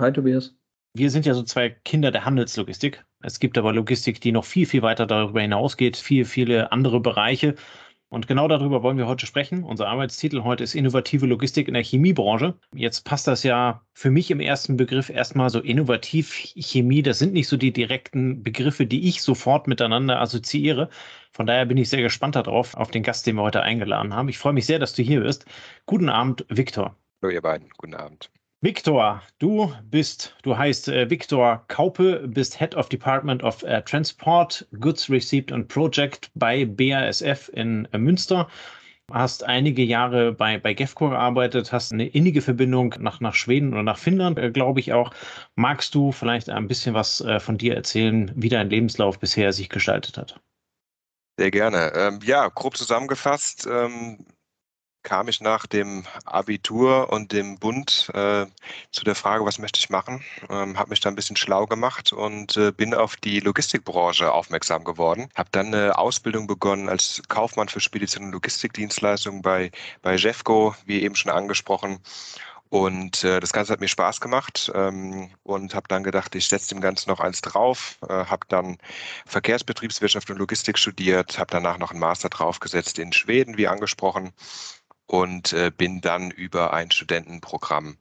Hi Tobias. Wir sind ja so zwei Kinder der Handelslogistik. Es gibt aber Logistik, die noch viel, viel weiter darüber hinausgeht, viel, viele andere Bereiche. Und genau darüber wollen wir heute sprechen. Unser Arbeitstitel heute ist Innovative Logistik in der Chemiebranche. Jetzt passt das ja für mich im ersten Begriff erstmal so innovativ Chemie. Das sind nicht so die direkten Begriffe, die ich sofort miteinander assoziiere. Von daher bin ich sehr gespannt darauf, auf den Gast, den wir heute eingeladen haben. Ich freue mich sehr, dass du hier bist. Guten Abend, Viktor. Hallo, ihr beiden. Guten Abend. Viktor, du bist, du heißt äh, Viktor Kaupe, bist Head of Department of äh, Transport, Goods Received and Project bei BASF in äh, Münster. Hast einige Jahre bei, bei GEFCO gearbeitet, hast eine innige Verbindung nach, nach Schweden oder nach Finnland, äh, glaube ich auch. Magst du vielleicht ein bisschen was äh, von dir erzählen, wie dein Lebenslauf bisher sich gestaltet hat? Sehr gerne. Ähm, ja, grob zusammengefasst, ähm, kam ich nach dem Abitur und dem Bund äh, zu der Frage, was möchte ich machen, ähm, habe mich da ein bisschen schlau gemacht und äh, bin auf die Logistikbranche aufmerksam geworden. Habe dann eine Ausbildung begonnen als Kaufmann für Spedition und Logistikdienstleistungen bei, bei Jeffco, wie eben schon angesprochen. Und äh, das Ganze hat mir Spaß gemacht ähm, und habe dann gedacht, ich setze dem Ganzen noch eins drauf. Äh, habe dann Verkehrsbetriebswirtschaft und Logistik studiert, habe danach noch einen Master draufgesetzt in Schweden, wie angesprochen und äh, bin dann über ein Studentenprogramm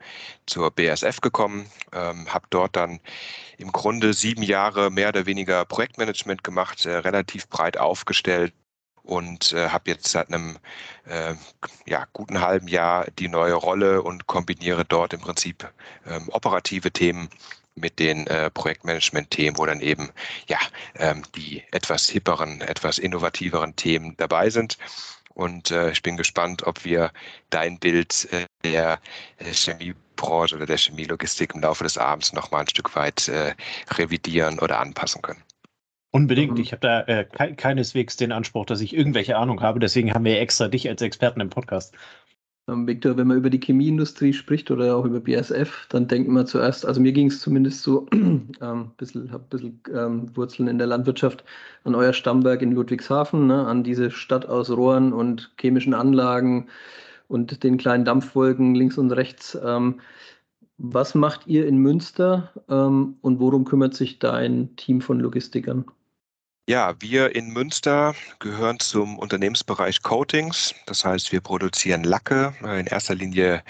zur BSF gekommen, ähm, habe dort dann im Grunde sieben Jahre mehr oder weniger Projektmanagement gemacht, äh, relativ breit aufgestellt und äh, habe jetzt seit einem äh, ja, guten halben Jahr die neue Rolle und kombiniere dort im Prinzip ähm, operative Themen mit den äh, Projektmanagement-Themen, wo dann eben ja ähm, die etwas hipperen, etwas innovativeren Themen dabei sind. Und äh, ich bin gespannt, ob wir dein Bild äh, der äh, Chemiebranche oder der Chemielogistik im Laufe des Abends noch mal ein Stück weit äh, revidieren oder anpassen können. Unbedingt. Mhm. Ich habe da äh, keineswegs den Anspruch, dass ich irgendwelche Ahnung habe. Deswegen haben wir extra dich als Experten im Podcast. Ähm, Victor, wenn man über die Chemieindustrie spricht oder auch über BSF, dann denkt man zuerst, also mir ging es zumindest so, ähm, bisschen, habe ein bisschen ähm, Wurzeln in der Landwirtschaft, an euer Stammwerk in Ludwigshafen, ne, an diese Stadt aus Rohren und chemischen Anlagen und den kleinen Dampfwolken links und rechts. Ähm, was macht ihr in Münster ähm, und worum kümmert sich dein Team von Logistikern? Ja, wir in Münster gehören zum Unternehmensbereich Coatings. Das heißt, wir produzieren Lacke, äh, in erster Linie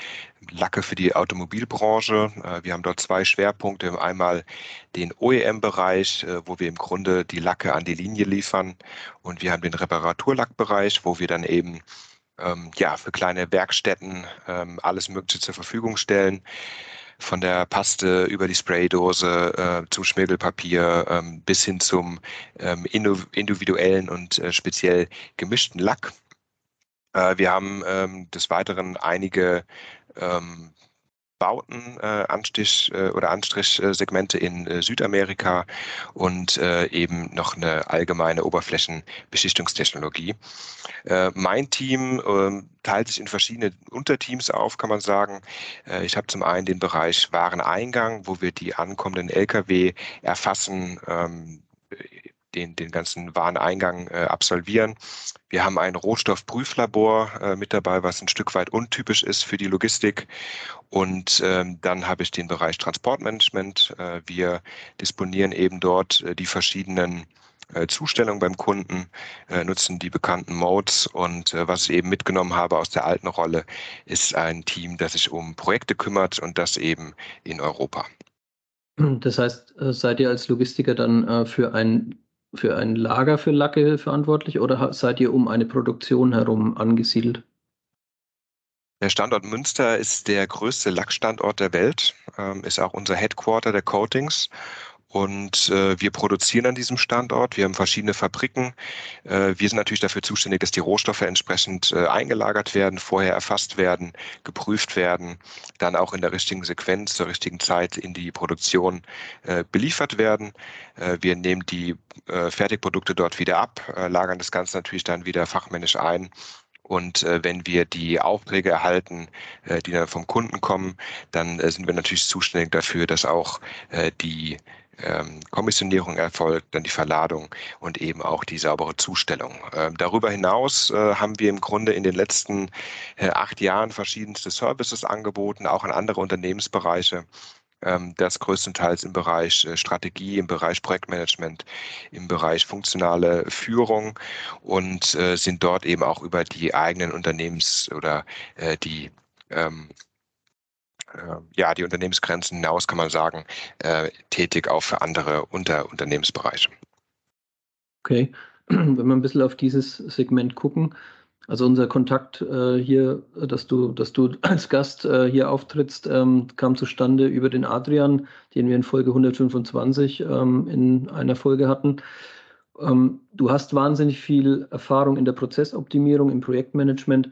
Lacke für die Automobilbranche. Äh, wir haben dort zwei Schwerpunkte. Einmal den OEM-Bereich, äh, wo wir im Grunde die Lacke an die Linie liefern. Und wir haben den Reparaturlackbereich, wo wir dann eben ähm, ja, für kleine Werkstätten ähm, alles Mögliche zur Verfügung stellen von der Paste über die Spraydose äh, zum Schmirgelpapier ähm, bis hin zum ähm, individuellen und äh, speziell gemischten Lack. Äh, wir haben ähm, des Weiteren einige ähm, Bauten, äh, Anstich äh, oder Anstrichsegmente in äh, Südamerika und äh, eben noch eine allgemeine Oberflächenbeschichtungstechnologie. Äh, mein Team ähm, teilt sich in verschiedene Unterteams auf, kann man sagen. Ich habe zum einen den Bereich Wareneingang, wo wir die ankommenden Lkw erfassen, ähm, den, den ganzen Wareneingang äh, absolvieren. Wir haben ein Rohstoffprüflabor äh, mit dabei, was ein Stück weit untypisch ist für die Logistik. Und ähm, dann habe ich den Bereich Transportmanagement. Äh, wir disponieren eben dort äh, die verschiedenen äh, Zustellungen beim Kunden, äh, nutzen die bekannten Modes und was ich eben mitgenommen habe aus der alten Rolle, ist ein Team, das sich um Projekte kümmert und das eben in Europa. Das heißt, seid ihr als Logistiker dann für ein, für ein Lager für Lacke verantwortlich oder seid ihr um eine Produktion herum angesiedelt? Der Standort Münster ist der größte Lackstandort der Welt, ähm, ist auch unser Headquarter der Coatings und äh, wir produzieren an diesem Standort. Wir haben verschiedene Fabriken. Äh, wir sind natürlich dafür zuständig, dass die Rohstoffe entsprechend äh, eingelagert werden, vorher erfasst werden, geprüft werden, dann auch in der richtigen Sequenz zur richtigen Zeit in die Produktion äh, beliefert werden. Äh, wir nehmen die äh, Fertigprodukte dort wieder ab, äh, lagern das Ganze natürlich dann wieder fachmännisch ein und äh, wenn wir die Aufträge erhalten, äh, die dann vom Kunden kommen, dann äh, sind wir natürlich zuständig dafür, dass auch äh, die ähm, Kommissionierung erfolgt, dann die Verladung und eben auch die saubere Zustellung. Ähm, darüber hinaus äh, haben wir im Grunde in den letzten äh, acht Jahren verschiedenste Services angeboten, auch an andere Unternehmensbereiche ähm, das größtenteils im Bereich äh, Strategie, im Bereich Projektmanagement, im Bereich funktionale Führung und äh, sind dort eben auch über die eigenen Unternehmens- oder äh, die ähm, äh, ja, die Unternehmensgrenzen hinaus, kann man sagen, äh, tätig auch für andere Unter Unternehmensbereiche. Okay, wenn wir ein bisschen auf dieses Segment gucken, also unser Kontakt äh, hier, dass du, dass du als Gast äh, hier auftrittst, ähm, kam zustande über den Adrian, den wir in Folge 125 ähm, in einer Folge hatten. Ähm, du hast wahnsinnig viel Erfahrung in der Prozessoptimierung, im Projektmanagement.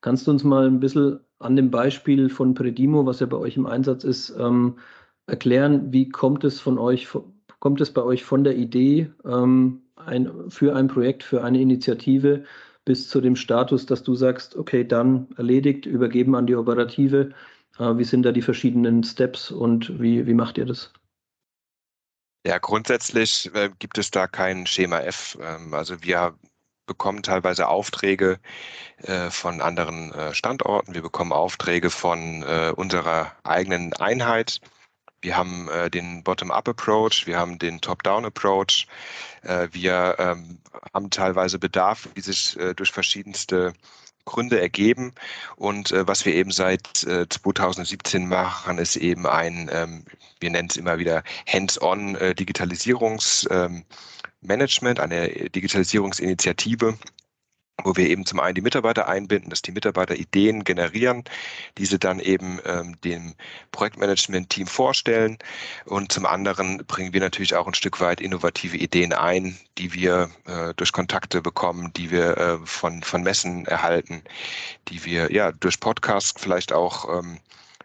Kannst du uns mal ein bisschen an dem Beispiel von Predimo, was ja bei euch im Einsatz ist, ähm, erklären, wie kommt es von euch, kommt es bei euch von der Idee ähm, ein, für ein Projekt, für eine Initiative bis zu dem Status, dass du sagst, okay, dann erledigt, übergeben an die Operative. Äh, wie sind da die verschiedenen Steps und wie, wie macht ihr das? Ja, grundsätzlich äh, gibt es da kein Schema F. Ähm, also wir bekommen teilweise Aufträge äh, von anderen äh, Standorten. Wir bekommen Aufträge von äh, unserer eigenen Einheit. Wir haben äh, den Bottom-up-Approach, wir haben den Top-down-Approach. Äh, wir ähm, haben teilweise Bedarf, die sich äh, durch verschiedenste Gründe ergeben. Und äh, was wir eben seit äh, 2017 machen, ist eben ein, ähm, wir nennen es immer wieder Hands-on äh, Digitalisierungs- ähm, eine Digitalisierungsinitiative, wo wir eben zum einen die Mitarbeiter einbinden, dass die Mitarbeiter Ideen generieren, diese dann eben ähm, dem Projektmanagement-Team vorstellen. Und zum anderen bringen wir natürlich auch ein Stück weit innovative Ideen ein, die wir äh, durch Kontakte bekommen, die wir äh, von, von Messen erhalten, die wir ja durch Podcasts vielleicht auch ähm,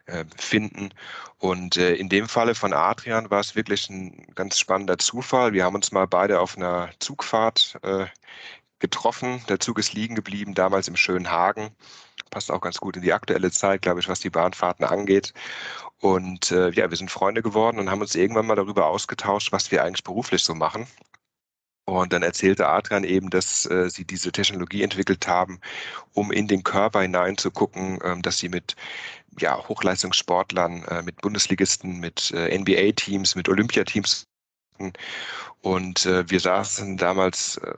äh, finden. Und äh, in dem Falle von Adrian war es wirklich ein ganz spannender Zufall. Wir haben uns mal beide auf einer Zugfahrt äh, getroffen. Der Zug ist liegen geblieben, damals im schönen Hagen. Passt auch ganz gut in die aktuelle Zeit, glaube ich, was die Bahnfahrten angeht. Und äh, ja, wir sind Freunde geworden und haben uns irgendwann mal darüber ausgetauscht, was wir eigentlich beruflich so machen. Und dann erzählte Adrian eben, dass äh, sie diese Technologie entwickelt haben, um in den Körper hineinzugucken, ähm, dass sie mit ja, Hochleistungssportlern, äh, mit Bundesligisten, mit äh, NBA-Teams, mit Olympiateams und äh, wir saßen damals äh,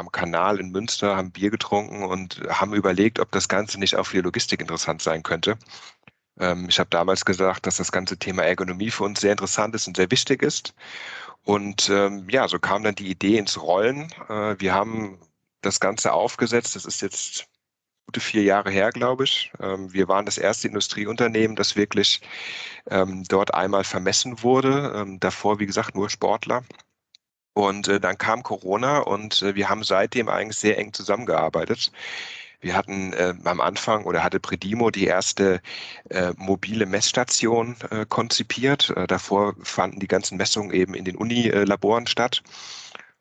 am Kanal in Münster, haben Bier getrunken und haben überlegt, ob das Ganze nicht auch für die Logistik interessant sein könnte. Ähm, ich habe damals gesagt, dass das ganze Thema Ergonomie für uns sehr interessant ist und sehr wichtig ist. Und ähm, ja, so kam dann die Idee ins Rollen. Äh, wir haben das Ganze aufgesetzt. Das ist jetzt gute vier Jahre her, glaube ich. Ähm, wir waren das erste Industrieunternehmen, das wirklich ähm, dort einmal vermessen wurde. Ähm, davor, wie gesagt, nur Sportler. Und äh, dann kam Corona und äh, wir haben seitdem eigentlich sehr eng zusammengearbeitet. Wir hatten äh, am Anfang oder hatte Predimo die erste äh, mobile Messstation äh, konzipiert. Äh, davor fanden die ganzen Messungen eben in den Unilaboren statt.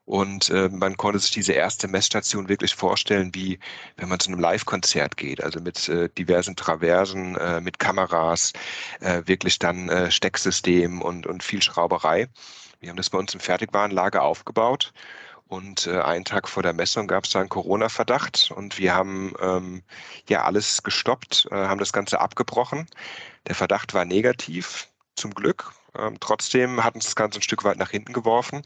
Und äh, man konnte sich diese erste Messstation wirklich vorstellen, wie wenn man zu einem Live-Konzert geht, also mit äh, diversen Traversen, mit Kameras, wirklich dann Stecksystem und, und viel Schrauberei. Wir haben das bei uns im Fertigwarenlager aufgebaut und äh, einen Tag vor der Messung gab es da einen Corona-Verdacht und wir haben ähm, ja alles gestoppt, äh, haben das Ganze abgebrochen. Der Verdacht war negativ, zum Glück. Ähm, trotzdem hat uns das Ganze ein Stück weit nach hinten geworfen.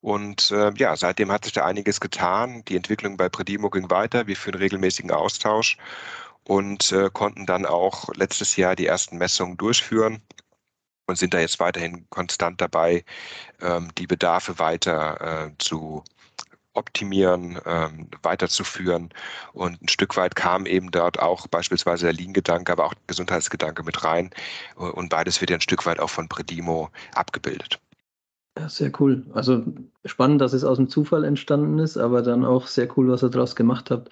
Und äh, ja, seitdem hat sich da einiges getan. Die Entwicklung bei Predimo ging weiter. Wir führen regelmäßigen Austausch und äh, konnten dann auch letztes Jahr die ersten Messungen durchführen und sind da jetzt weiterhin konstant dabei, ähm, die Bedarfe weiter äh, zu optimieren, ähm, weiterzuführen. Und ein Stück weit kam eben dort auch beispielsweise der Lean-Gedanke, aber auch der Gesundheitsgedanke mit rein. Und beides wird ja ein Stück weit auch von Predimo abgebildet. Ja, sehr cool. Also spannend, dass es aus dem Zufall entstanden ist, aber dann auch sehr cool, was ihr daraus gemacht habt.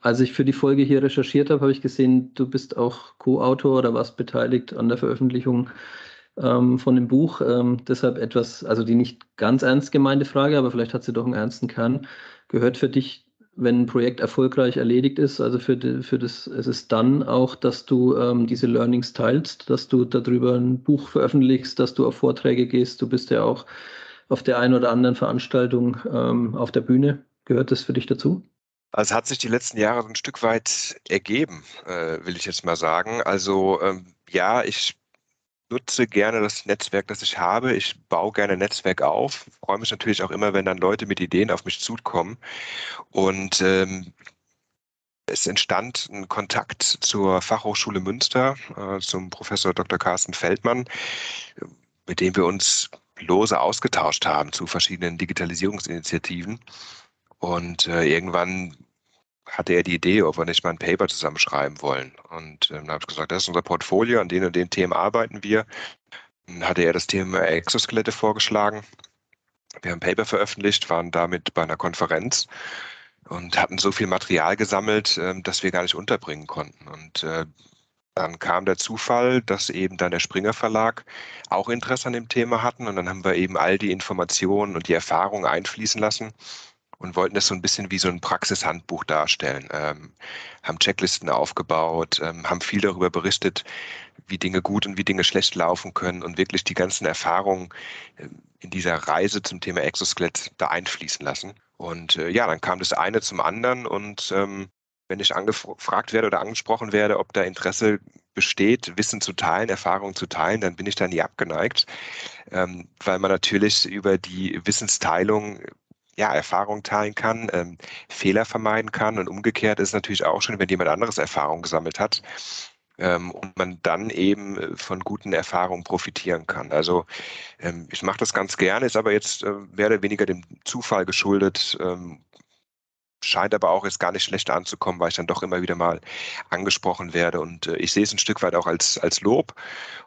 Als ich für die Folge hier recherchiert habe, habe ich gesehen, du bist auch Co-Autor oder warst beteiligt an der Veröffentlichung ähm, von dem Buch. Ähm, deshalb etwas, also die nicht ganz ernst gemeinte Frage, aber vielleicht hat sie doch einen ernsten Kern. Gehört für dich, wenn ein Projekt erfolgreich erledigt ist, also für, die, für das, es ist dann auch, dass du ähm, diese Learnings teilst, dass du darüber ein Buch veröffentlichst, dass du auf Vorträge gehst. Du bist ja auch auf der einen oder anderen Veranstaltung ähm, auf der Bühne. Gehört das für dich dazu? Also hat sich die letzten Jahre ein Stück weit ergeben, äh, will ich jetzt mal sagen. Also ähm, ja, ich nutze gerne das Netzwerk, das ich habe. Ich baue gerne Netzwerk auf. Freue mich natürlich auch immer, wenn dann Leute mit Ideen auf mich zukommen. Und ähm, es entstand ein Kontakt zur Fachhochschule Münster, äh, zum Professor Dr. Carsten Feldmann, mit dem wir uns lose ausgetauscht haben zu verschiedenen Digitalisierungsinitiativen. Und äh, irgendwann hatte er die Idee, ob wir nicht mal ein Paper zusammenschreiben wollen. Und ähm, dann habe ich gesagt, das ist unser Portfolio, an den und den Themen arbeiten wir. Dann hatte er das Thema Exoskelette vorgeschlagen. Wir haben ein Paper veröffentlicht, waren damit bei einer Konferenz und hatten so viel Material gesammelt, ähm, dass wir gar nicht unterbringen konnten. Und äh, dann kam der Zufall, dass eben dann der Springer Verlag auch Interesse an dem Thema hatten. Und dann haben wir eben all die Informationen und die Erfahrungen einfließen lassen und wollten das so ein bisschen wie so ein Praxishandbuch darstellen. Ähm, haben Checklisten aufgebaut, ähm, haben viel darüber berichtet, wie Dinge gut und wie Dinge schlecht laufen können und wirklich die ganzen Erfahrungen äh, in dieser Reise zum Thema Exoskelett da einfließen lassen. Und äh, ja, dann kam das eine zum anderen und ähm, wenn ich angefragt werde oder angesprochen werde, ob da Interesse besteht, Wissen zu teilen, Erfahrungen zu teilen, dann bin ich da nie abgeneigt, ähm, weil man natürlich über die Wissensteilung ja, Erfahrung teilen kann, ähm, Fehler vermeiden kann. Und umgekehrt ist natürlich auch schon, wenn jemand anderes Erfahrung gesammelt hat ähm, und man dann eben äh, von guten Erfahrungen profitieren kann. Also ähm, ich mache das ganz gerne, ist aber jetzt äh, mehr oder weniger dem Zufall geschuldet, ähm, scheint aber auch jetzt gar nicht schlecht anzukommen, weil ich dann doch immer wieder mal angesprochen werde. Und äh, ich sehe es ein Stück weit auch als, als Lob.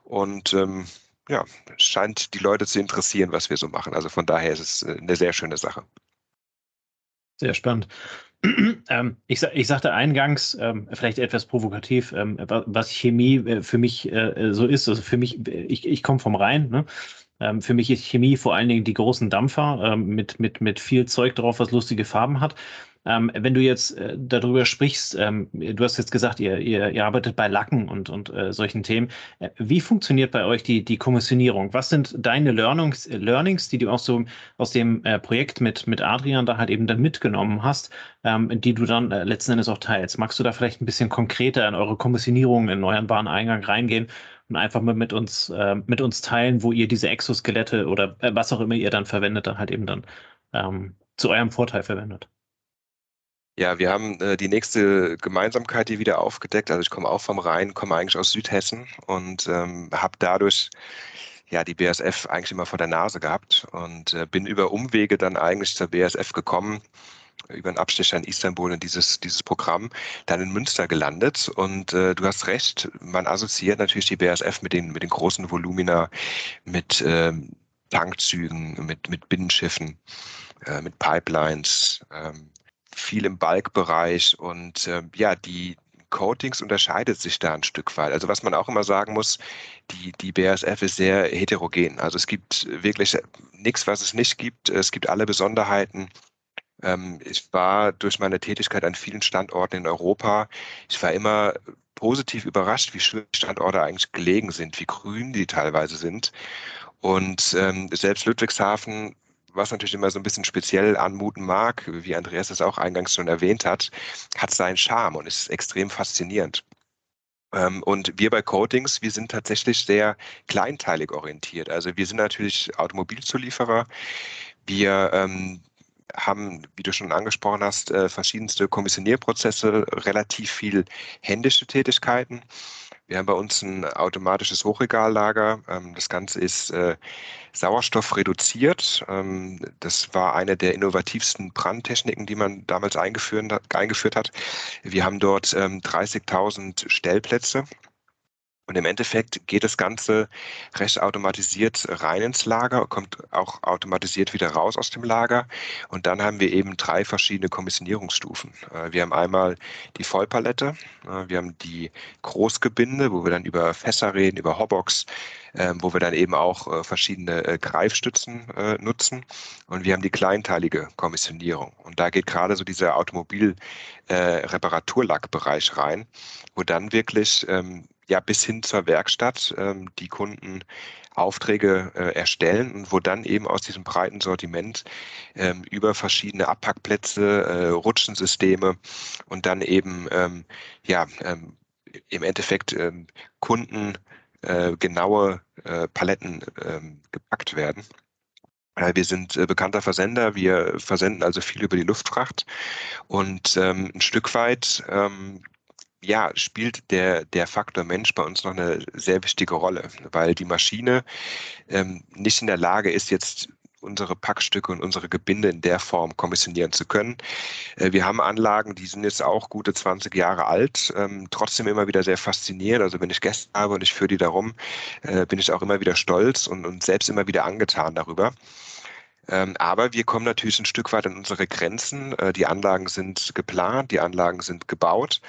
Und ähm, ja, scheint die Leute zu interessieren, was wir so machen. Also von daher ist es äh, eine sehr schöne Sache. Sehr spannend. Ähm, ich, ich, sagte eingangs, ähm, vielleicht etwas provokativ, ähm, was Chemie äh, für mich äh, so ist. Also für mich, ich, ich komme vom Rhein. Ne? Ähm, für mich ist Chemie vor allen Dingen die großen Dampfer ähm, mit, mit, mit viel Zeug drauf, was lustige Farben hat. Ähm, wenn du jetzt äh, darüber sprichst, ähm, du hast jetzt gesagt, ihr, ihr, ihr arbeitet bei Lacken und, und äh, solchen Themen. Äh, wie funktioniert bei euch die, die Kommissionierung? Was sind deine Learnings, Learnings die du auch so aus dem äh, Projekt mit, mit Adrian da halt eben dann mitgenommen hast, ähm, die du dann äh, letzten Endes auch teilst? Magst du da vielleicht ein bisschen konkreter in eure Kommissionierung, in euren Wareneingang reingehen? und einfach mal mit uns, äh, mit uns teilen, wo ihr diese Exoskelette oder äh, was auch immer ihr dann verwendet, dann halt eben dann ähm, zu eurem Vorteil verwendet. Ja, wir haben äh, die nächste Gemeinsamkeit hier wieder aufgedeckt. Also ich komme auch vom Rhein, komme eigentlich aus Südhessen und ähm, habe dadurch ja die BSF eigentlich immer vor der Nase gehabt und äh, bin über Umwege dann eigentlich zur BSF gekommen, über einen Abstecher in Istanbul in dieses, dieses Programm, dann in Münster gelandet. Und äh, du hast recht, man assoziiert natürlich die BSF mit den, mit den großen Volumina, mit ähm, Tankzügen, mit, mit Binnenschiffen, äh, mit Pipelines. Ähm, viel im Balkbereich und äh, ja, die Coatings unterscheidet sich da ein Stück weit. Also was man auch immer sagen muss, die, die BASF ist sehr heterogen. Also es gibt wirklich nichts, was es nicht gibt. Es gibt alle Besonderheiten. Ähm, ich war durch meine Tätigkeit an vielen Standorten in Europa, ich war immer positiv überrascht, wie schön Standorte eigentlich gelegen sind, wie grün die teilweise sind. Und ähm, selbst Ludwigshafen was natürlich immer so ein bisschen speziell anmuten mag, wie Andreas es auch eingangs schon erwähnt hat, hat seinen Charme und ist extrem faszinierend. Ähm, und wir bei Coatings, wir sind tatsächlich sehr kleinteilig orientiert. Also wir sind natürlich Automobilzulieferer. Wir ähm, haben, wie du schon angesprochen hast, äh, verschiedenste Kommissionierprozesse, relativ viel händische Tätigkeiten. Wir haben bei uns ein automatisches Hochregallager. Ähm, das Ganze ist äh, sauerstoffreduziert. Ähm, das war eine der innovativsten Brandtechniken, die man damals eingeführt hat. Wir haben dort 30.000 Stellplätze und im Endeffekt geht das Ganze recht automatisiert rein ins Lager, kommt auch automatisiert wieder raus aus dem Lager. Und dann haben wir eben drei verschiedene Kommissionierungsstufen. Äh, wir haben einmal die Vollpalette, äh, wir haben die Großgebinde, wo wir dann über Fässer reden, über Hobbox, ähm, wo wir dann eben auch äh, verschiedene Greifstützen nutzen. Und wir haben die kleinteilige Kommissionierung. Und da geht gerade so dieser Automobil-Reparaturlackbereich rein, wo dann wirklich ähm, ja bis hin zur Werkstatt ähm, die Kunden Aufträge äh, erstellen und wo dann eben aus diesem breiten Sortiment ähm, über verschiedene Abpackplätze, äh, Rutschensysteme und dann eben ähm, ja ähm, im Endeffekt ähm, Kunden äh, genaue äh, Paletten ähm, gepackt werden. Äh, wir sind äh, bekannter Versender. Wir versenden also viel über die Luftfracht und ähm, ein Stück weit ähm, ja, spielt der, der Faktor Mensch bei uns noch eine sehr wichtige Rolle, weil die Maschine ähm, nicht in der Lage ist, jetzt unsere Packstücke und unsere Gebinde in der Form kommissionieren zu können. Äh, wir haben Anlagen, die sind jetzt auch gute 20 Jahre alt, ähm, trotzdem immer wieder sehr faszinierend. Also wenn ich Gäste habe und ich führe die darum, äh, bin ich auch immer wieder stolz und, und selbst immer wieder angetan darüber. Ähm, aber wir kommen natürlich ein Stück weit an unsere Grenzen. Äh, die Anlagen sind geplant, die Anlagen sind gebaut.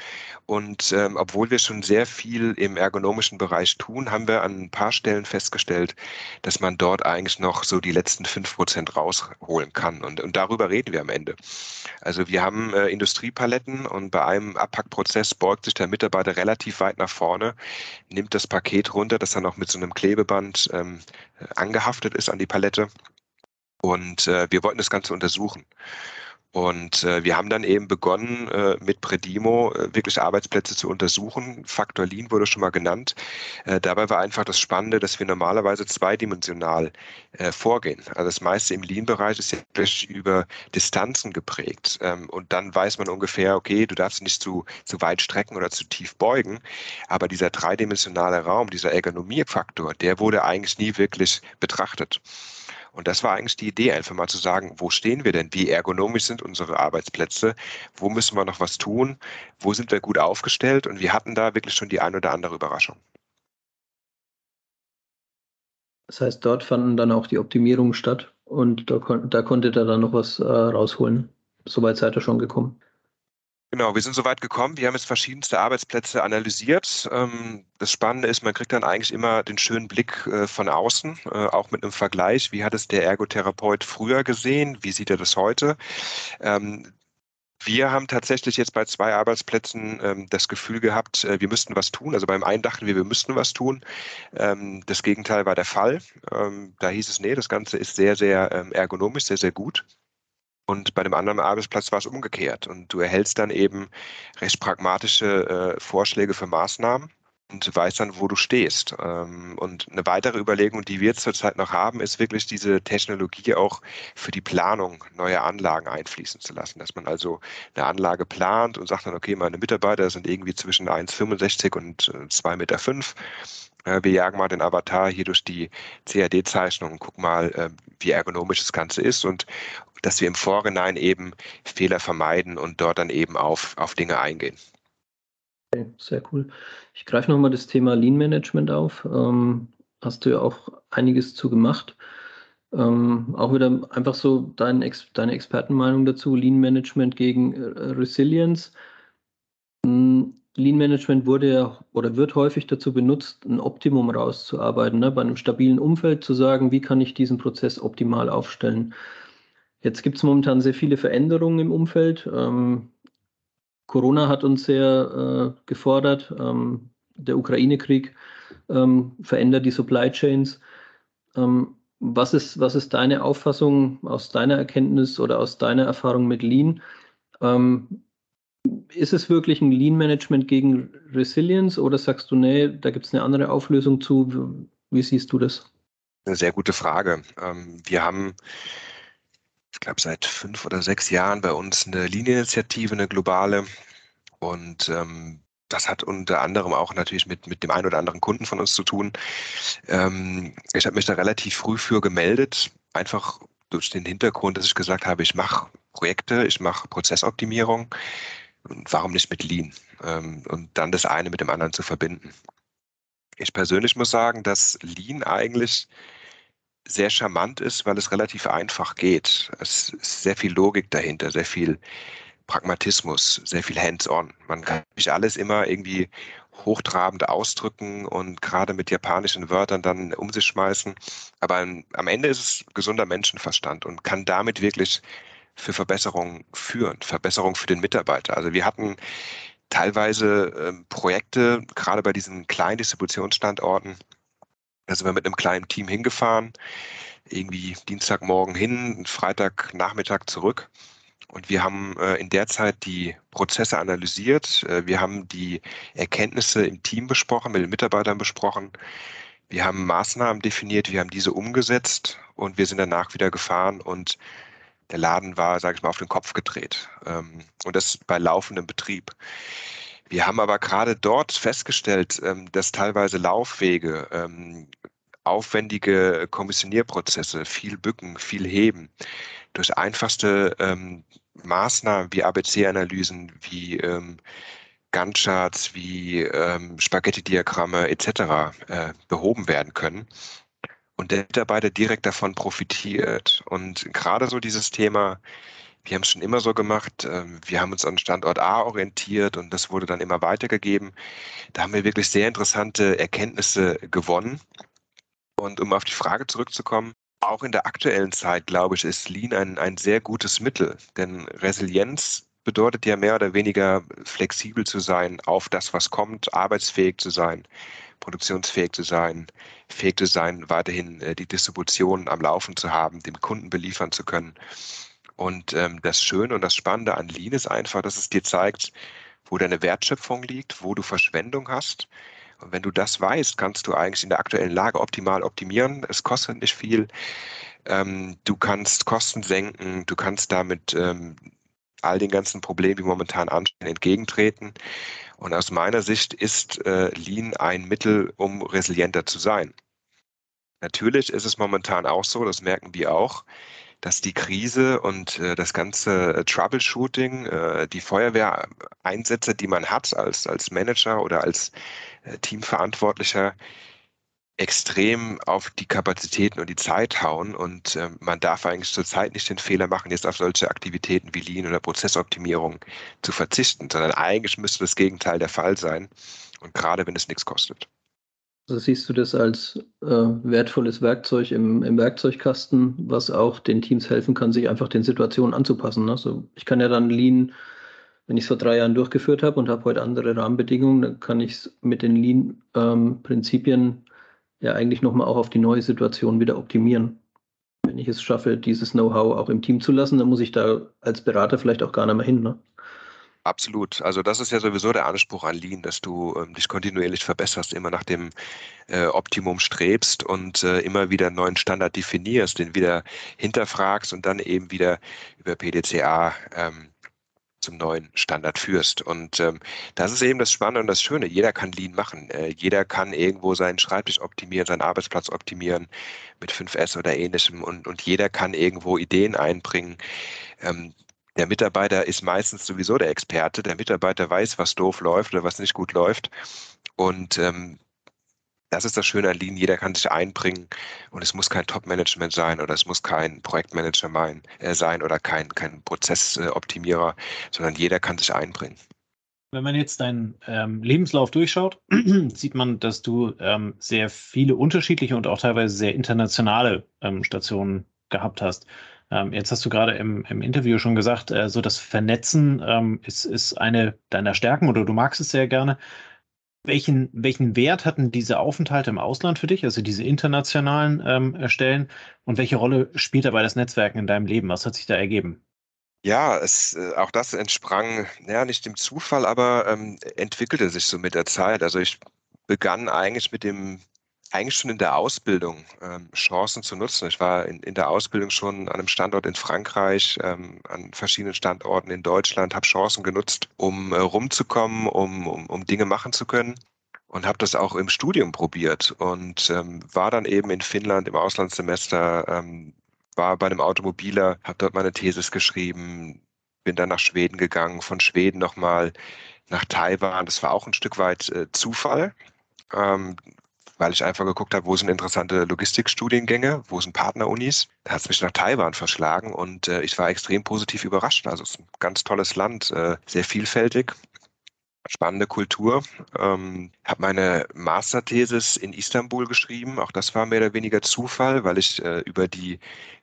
Und ähm, obwohl wir schon sehr viel im ergonomischen Bereich tun, haben wir an ein paar Stellen festgestellt, dass man dort eigentlich noch so die letzten fünf Prozent rausholen kann. Und, und darüber reden wir am Ende. Also wir haben äh, Industriepaletten und bei einem Abpackprozess beugt sich der Mitarbeiter relativ weit nach vorne, nimmt das Paket runter, das dann auch mit so einem Klebeband ähm, angehaftet ist an die Palette und äh, wir wollten das Ganze untersuchen. Und äh, wir haben dann eben begonnen, äh, mit Predimo äh, wirklich Arbeitsplätze zu untersuchen. Faktor Lean wurde schon mal genannt. Äh, dabei war einfach das Spannende, dass wir normalerweise zweidimensional äh, vorgehen. Also das meiste im Lean-Bereich ist ja wirklich über Distanzen geprägt. Ähm, und dann weiß man ungefähr, okay, du darfst nicht zu, zu weit strecken oder zu tief beugen. Aber dieser dreidimensionale Raum, dieser Ergonomiefaktor, der wurde eigentlich nie wirklich betrachtet. Und das war eigentlich die Idee, einfach mal zu sagen, wo stehen wir denn? Wie ergonomisch sind unsere Arbeitsplätze? Wo müssen wir noch was tun? Wo sind wir gut aufgestellt? Und wir hatten da wirklich schon die ein oder andere Überraschung. Das heißt, dort fanden dann auch die Optimierungen statt und da, kon da konnte er dann noch was äh, rausholen. Soweit seid ihr schon gekommen. Genau, wir sind so weit gekommen. Wir haben jetzt verschiedenste Arbeitsplätze analysiert. Ähm, das Spannende ist, man kriegt dann eigentlich immer den schönen Blick äh, von außen, äh, auch mit einem Vergleich. Wie hat es der Ergotherapeut früher gesehen? Wie sieht er das heute? Ähm, wir haben tatsächlich jetzt bei zwei Arbeitsplätzen ähm, das Gefühl gehabt, äh, wir müssten was tun. Also beim einen dachten wir, wir müssten was tun. das Gegenteil war der Fall. da hieß es, nee, das Ganze ist sehr, sehr ergonomisch, sehr, sehr gut. Und bei dem anderen Arbeitsplatz war es umgekehrt. Und du erhältst dann eben recht pragmatische äh, Vorschläge für Maßnahmen und weißt dann, wo du stehst. Ähm, und eine weitere Überlegung, die wir zurzeit noch haben, ist wirklich diese Technologie auch für die Planung neuer Anlagen einfließen zu lassen. Dass man also eine Anlage plant und sagt dann, okay, meine Mitarbeiter sind irgendwie zwischen 1,65 und 2,5 äh, Meter. Wir jagen mal den Avatar hier durch die CAD-Zeichnung und gucken mal, äh, wie ergonomisch das Ganze ist und dass wir im Vorhinein eben Fehler vermeiden und dort dann eben auf, auf Dinge eingehen. Okay, sehr cool. Ich greife nochmal das Thema Lean Management auf. Ähm, hast du ja auch einiges zu gemacht. Ähm, auch wieder einfach so dein Ex deine Expertenmeinung dazu, Lean Management gegen äh, Resilience. Hm, Lean Management wurde ja oder wird häufig dazu benutzt, ein Optimum rauszuarbeiten, ne? bei einem stabilen Umfeld zu sagen, wie kann ich diesen Prozess optimal aufstellen. Jetzt gibt es momentan sehr viele Veränderungen im Umfeld. Ähm, Corona hat uns sehr äh, gefordert. Ähm, der Ukraine-Krieg ähm, verändert die Supply Chains. Ähm, was, ist, was ist deine Auffassung aus deiner Erkenntnis oder aus deiner Erfahrung mit Lean? Ähm, ist es wirklich ein Lean-Management gegen Resilience oder sagst du, nee, da gibt es eine andere Auflösung zu? Wie siehst du das? Eine sehr gute Frage. Wir haben ich glaube, seit fünf oder sechs Jahren bei uns eine Linieninitiative, eine globale. Und ähm, das hat unter anderem auch natürlich mit, mit dem einen oder anderen Kunden von uns zu tun. Ähm, ich habe mich da relativ früh für gemeldet, einfach durch den Hintergrund, dass ich gesagt habe, ich mache Projekte, ich mache Prozessoptimierung und warum nicht mit Lean? Ähm, und dann das eine mit dem anderen zu verbinden. Ich persönlich muss sagen, dass Lean eigentlich sehr charmant ist, weil es relativ einfach geht. Es ist sehr viel Logik dahinter, sehr viel Pragmatismus, sehr viel Hands-on. Man kann nicht alles immer irgendwie hochtrabend ausdrücken und gerade mit japanischen Wörtern dann um sich schmeißen. Aber am Ende ist es gesunder Menschenverstand und kann damit wirklich für Verbesserungen führen, Verbesserungen für den Mitarbeiter. Also wir hatten teilweise äh, Projekte, gerade bei diesen kleinen Distributionsstandorten, da sind wir mit einem kleinen Team hingefahren, irgendwie Dienstagmorgen hin, Freitagnachmittag zurück. Und wir haben äh, in der Zeit die Prozesse analysiert. Äh, wir haben die Erkenntnisse im Team besprochen, mit den Mitarbeitern besprochen. Wir haben Maßnahmen definiert, wir haben diese umgesetzt und wir sind danach wieder gefahren und der Laden war, sage ich mal, auf den Kopf gedreht. Ähm, und das bei laufendem Betrieb. Wir haben aber gerade dort festgestellt, ähm, dass teilweise Laufwege, ähm, aufwendige Kommissionierprozesse, viel bücken, viel heben, durch einfachste ähm, Maßnahmen wie ABC-Analysen, wie Gantt-Charts, wie Spaghetti-Diagramme etc. Äh, behoben werden können und der Mitarbeiter direkt davon profitiert. Und gerade so dieses Thema, wir haben es schon immer so gemacht, ähm, wir haben uns an Standort A orientiert und das wurde dann immer weitergegeben. Da haben wir wirklich sehr interessante Erkenntnisse gewonnen. Und um auf die Frage zurückzukommen, auch in der aktuellen Zeit, glaube ich, ist Lean ein, ein sehr gutes Mittel, denn Resilienz bedeutet ja mehr oder weniger flexibel zu sein auf das, was kommt, arbeitsfähig zu sein, produktionsfähig zu sein, fähig zu sein, weiterhin äh, die Distribution am Laufen zu haben, dem Kunden beliefern zu können. Und ähm, das Schöne und das Spannende an Lean ist einfach, dass es dir zeigt, wo deine Wertschöpfung liegt, wo du Verschwendung hast. Und wenn du das weißt, kannst du eigentlich in der aktuellen Lage optimal optimieren. Es kostet nicht viel. Ähm, du kannst Kosten senken. Du kannst damit ähm, all den ganzen Problemen, die momentan anstehen, entgegentreten. Und aus meiner Sicht ist äh, Lean ein Mittel, um resilienter zu sein. Natürlich ist es momentan auch so, das merken wir auch, dass die Krise und äh, das ganze äh, Troubleshooting, äh, die Feuerwehreinsätze, die man hat als, als Manager oder als äh, Teamverantwortlicher, extrem auf die Kapazitäten und die Zeit hauen. Und äh, man darf eigentlich zurzeit nicht den Fehler machen, jetzt auf solche Aktivitäten wie Lean oder Prozessoptimierung zu verzichten, sondern eigentlich müsste das Gegenteil der Fall sein. Und gerade wenn es nichts kostet. Also siehst du das als äh, wertvolles Werkzeug im, im, Werkzeugkasten, was auch den Teams helfen kann, sich einfach den Situationen anzupassen. Also ich kann ja dann Lean, wenn ich es vor drei Jahren durchgeführt habe und habe heute andere Rahmenbedingungen, dann kann ich es mit den Lean-Prinzipien ähm, ja eigentlich nochmal auch auf die neue Situation wieder optimieren. Wenn ich es schaffe, dieses Know-how auch im Team zu lassen, dann muss ich da als Berater vielleicht auch gar nicht mehr hin. Ne? Absolut. Also das ist ja sowieso der Anspruch an Lean, dass du ähm, dich kontinuierlich verbesserst, immer nach dem äh, Optimum strebst und äh, immer wieder einen neuen Standard definierst, den wieder hinterfragst und dann eben wieder über PDCA ähm, zum neuen Standard führst. Und ähm, das ist eben das Spannende und das Schöne. Jeder kann Lean machen. Äh, jeder kann irgendwo seinen Schreibtisch optimieren, seinen Arbeitsplatz optimieren mit 5S oder ähnlichem. Und, und jeder kann irgendwo Ideen einbringen. Ähm, der Mitarbeiter ist meistens sowieso der Experte. Der Mitarbeiter weiß, was doof läuft oder was nicht gut läuft. Und ähm, das ist das Schöne an Lean. Jeder kann sich einbringen und es muss kein Top-Management sein oder es muss kein Projektmanager mein, äh, sein oder kein, kein Prozessoptimierer, sondern jeder kann sich einbringen. Wenn man jetzt deinen ähm, Lebenslauf durchschaut, sieht man, dass du ähm, sehr viele unterschiedliche und auch teilweise sehr internationale ähm, Stationen gehabt hast. Ähm, jetzt hast du gerade im, im, Interview schon gesagt, äh, so das Vernetzen ähm, ist, ist eine deiner Stärken oder du magst es sehr gerne. Welchen, welchen Wert hatten diese Aufenthalte im Ausland für dich, also diese internationalen ähm, Stellen? Und welche Rolle spielt dabei das Netzwerken in deinem Leben? Was hat sich da ergeben? Ja, es, äh, auch das entsprang, ja, nicht dem Zufall, aber ähm, entwickelte sich so mit der Zeit. Also ich begann eigentlich mit dem eigentlich schon in der Ausbildung ähm, Chancen zu nutzen. Ich war in, in, der Ausbildung schon an einem Standort in Frankreich, ähm, an verschiedenen Standorten in Deutschland, habe Chancen genutzt, um äh, rumzukommen, um, um, um Dinge machen zu können und habe das auch im Studium probiert und ähm, war dann eben in Finnland im Auslandssemester, ähm, war bei einem Automobiler, habe dort meine Thesis geschrieben, bin dann nach Schweden gegangen, von Schweden nochmal nach Taiwan. Das war auch ein Stück weit äh, Zufall. Ähm, weil ich einfach geguckt habe, wo sind interessante Logistikstudiengänge, wo sind Partnerunis. Da hat es mich nach Taiwan verschlagen und äh, ich war extrem positiv überrascht. Also es ist ein ganz tolles Land, äh, sehr vielfältig. Spannende Kultur. Ähm, habe meine Masterthesis in Istanbul geschrieben. Auch das war mehr oder weniger Zufall, weil ich äh, über die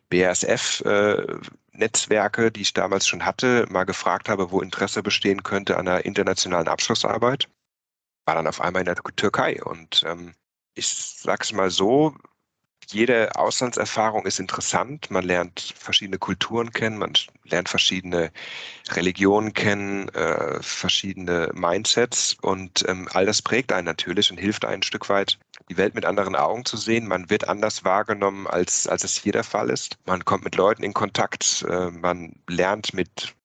BASF-Netzwerke, äh, die ich damals schon hatte, mal gefragt habe, wo Interesse bestehen könnte an einer internationalen Abschlussarbeit. War dann auf einmal in der Türkei und ähm, ich sag's mal so, jede Auslandserfahrung ist interessant. Man lernt verschiedene Kulturen kennen, man lernt verschiedene Religionen kennen, äh, verschiedene Mindsets und ähm, all das prägt einen natürlich und hilft einen ein Stück weit, die Welt mit anderen Augen zu sehen. Man wird anders wahrgenommen, als, als es hier der Fall ist. Man kommt mit Leuten in Kontakt, äh, man lernt mit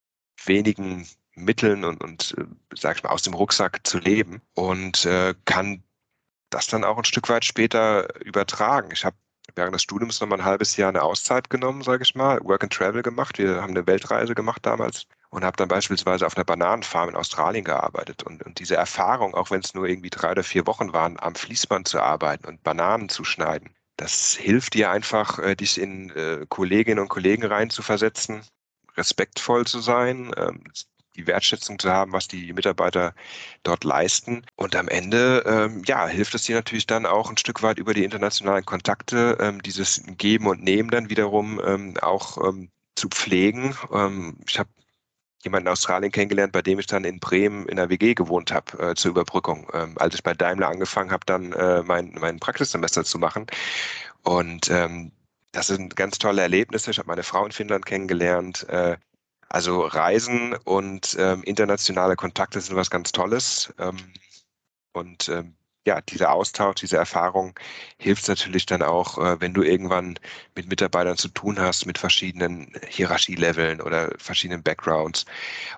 wenigen Mitteln und, und äh, sag ich mal, aus dem Rucksack zu leben und äh, kann das dann auch ein Stück weit später übertragen. Ich habe während des Studiums noch mal ein halbes Jahr eine Auszeit genommen, sage ich mal, Work and Travel gemacht. Wir haben eine Weltreise gemacht damals und habe dann beispielsweise auf einer Bananenfarm in Australien gearbeitet. Und, und diese Erfahrung, auch wenn es nur irgendwie drei oder vier Wochen waren, am Fließband zu arbeiten und Bananen zu schneiden, das hilft dir einfach, äh, dich in äh, Kolleginnen und Kollegen reinzuversetzen, respektvoll zu sein, ähm, die Wertschätzung zu haben, was die Mitarbeiter dort leisten. Und am Ende, ähm, ja, hilft es dir natürlich dann auch ein Stück weit über die internationalen Kontakte, ähm, dieses Geben und Nehmen dann wiederum ähm, auch ähm, zu pflegen. Ähm, ich habe jemanden in Australien kennengelernt, bei dem ich dann in Bremen in der WG gewohnt habe äh, zur Überbrückung. Ähm, als ich bei Daimler angefangen habe, dann äh, mein, mein Praxissemester zu machen. Und ähm, das sind ganz tolle Erlebnisse. Ich habe meine Frau in Finnland kennengelernt. Äh, also Reisen und ähm, internationale Kontakte sind was ganz Tolles. Ähm, und ähm, ja, dieser Austausch, diese Erfahrung hilft natürlich dann auch, äh, wenn du irgendwann mit Mitarbeitern zu tun hast, mit verschiedenen Hierarchieleveln oder verschiedenen Backgrounds.